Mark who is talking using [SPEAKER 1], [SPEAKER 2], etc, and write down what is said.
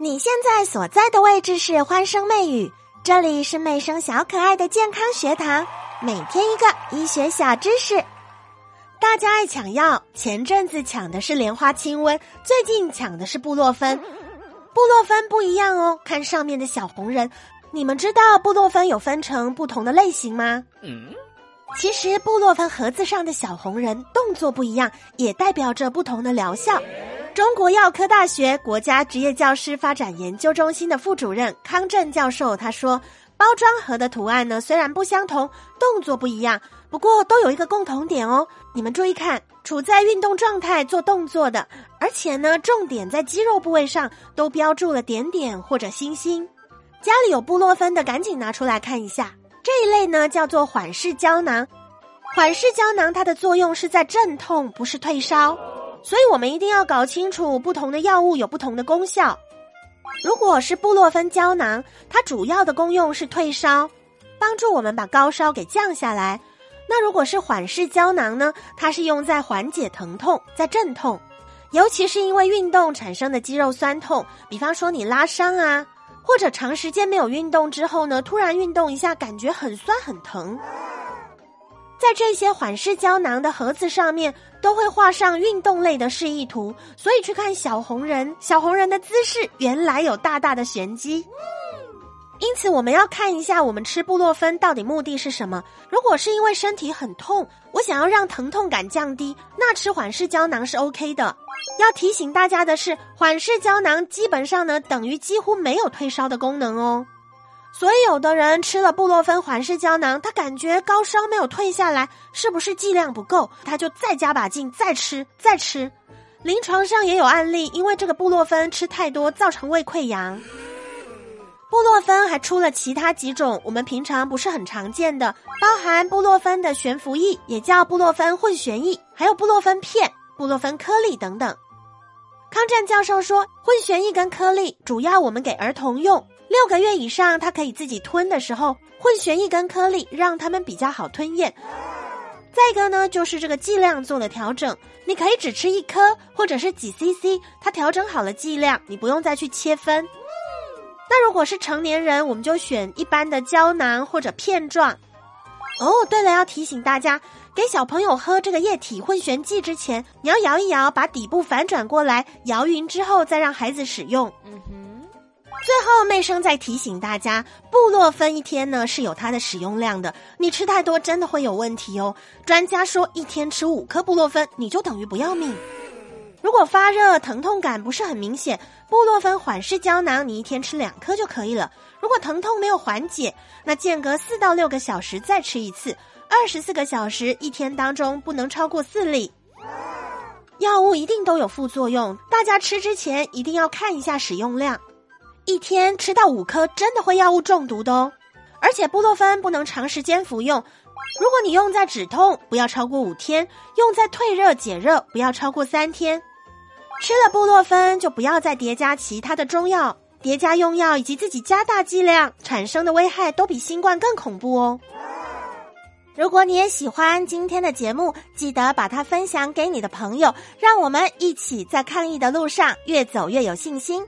[SPEAKER 1] 你现在所在的位置是欢声媚语，这里是媚声小可爱的健康学堂，每天一个医学小知识。大家爱抢药，前阵子抢的是莲花清瘟，最近抢的是布洛芬。布洛芬不一样哦，看上面的小红人，你们知道布洛芬有分成不同的类型吗？嗯，其实布洛芬盒子上的小红人动作不一样，也代表着不同的疗效。中国药科大学国家职业教师发展研究中心的副主任康震教授他说：“包装盒的图案呢虽然不相同，动作不一样，不过都有一个共同点哦。你们注意看，处在运动状态做动作的，而且呢重点在肌肉部位上，都标注了点点或者星星。家里有布洛芬的，赶紧拿出来看一下。这一类呢叫做缓释胶囊，缓释胶囊它的作用是在镇痛，不是退烧。”所以我们一定要搞清楚，不同的药物有不同的功效。如果是布洛芬胶囊，它主要的功用是退烧，帮助我们把高烧给降下来。那如果是缓释胶囊呢？它是用在缓解疼痛，在镇痛，尤其是因为运动产生的肌肉酸痛，比方说你拉伤啊，或者长时间没有运动之后呢，突然运动一下，感觉很酸很疼。在这些缓释胶囊的盒子上面都会画上运动类的示意图，所以去看小红人，小红人的姿势原来有大大的玄机。因此，我们要看一下我们吃布洛芬到底目的是什么。如果是因为身体很痛，我想要让疼痛感降低，那吃缓释胶囊是 OK 的。要提醒大家的是，缓释胶囊基本上呢等于几乎没有退烧的功能哦。所以，有的人吃了布洛芬缓释胶囊，他感觉高烧没有退下来，是不是剂量不够？他就再加把劲，再吃，再吃。临床上也有案例，因为这个布洛芬吃太多，造成胃溃疡。布洛芬还出了其他几种我们平常不是很常见的，包含布洛芬的悬浮液，也叫布洛芬混悬液，还有布洛芬片、布洛芬颗粒等等。康战教授说，混悬一根颗粒主要我们给儿童用。六个月以上，他可以自己吞的时候，混悬一根颗粒，让他们比较好吞咽。再一个呢，就是这个剂量做了调整，你可以只吃一颗，或者是几 CC，它调整好了剂量，你不用再去切分。那如果是成年人，我们就选一般的胶囊或者片状。哦，对了，要提醒大家，给小朋友喝这个液体混悬剂之前，你要摇一摇，把底部反转过来，摇匀之后再让孩子使用。嗯哼。最后，妹生再提醒大家，布洛芬一天呢是有它的使用量的，你吃太多真的会有问题哦。专家说，一天吃五颗布洛芬，你就等于不要命。如果发热、疼痛感不是很明显，布洛芬缓释胶囊你一天吃两颗就可以了。如果疼痛没有缓解，那间隔四到六个小时再吃一次，二十四个小时一天当中不能超过四粒。药物一定都有副作用，大家吃之前一定要看一下使用量。一天吃到五颗，真的会药物中毒的哦。而且布洛芬不能长时间服用，如果你用在止痛，不要超过五天；用在退热解热，不要超过三天。吃了布洛芬就不要再叠加其他的中药，叠加用药以及自己加大剂量产生的危害都比新冠更恐怖哦。如果你也喜欢今天的节目，记得把它分享给你的朋友，让我们一起在抗疫的路上越走越有信心。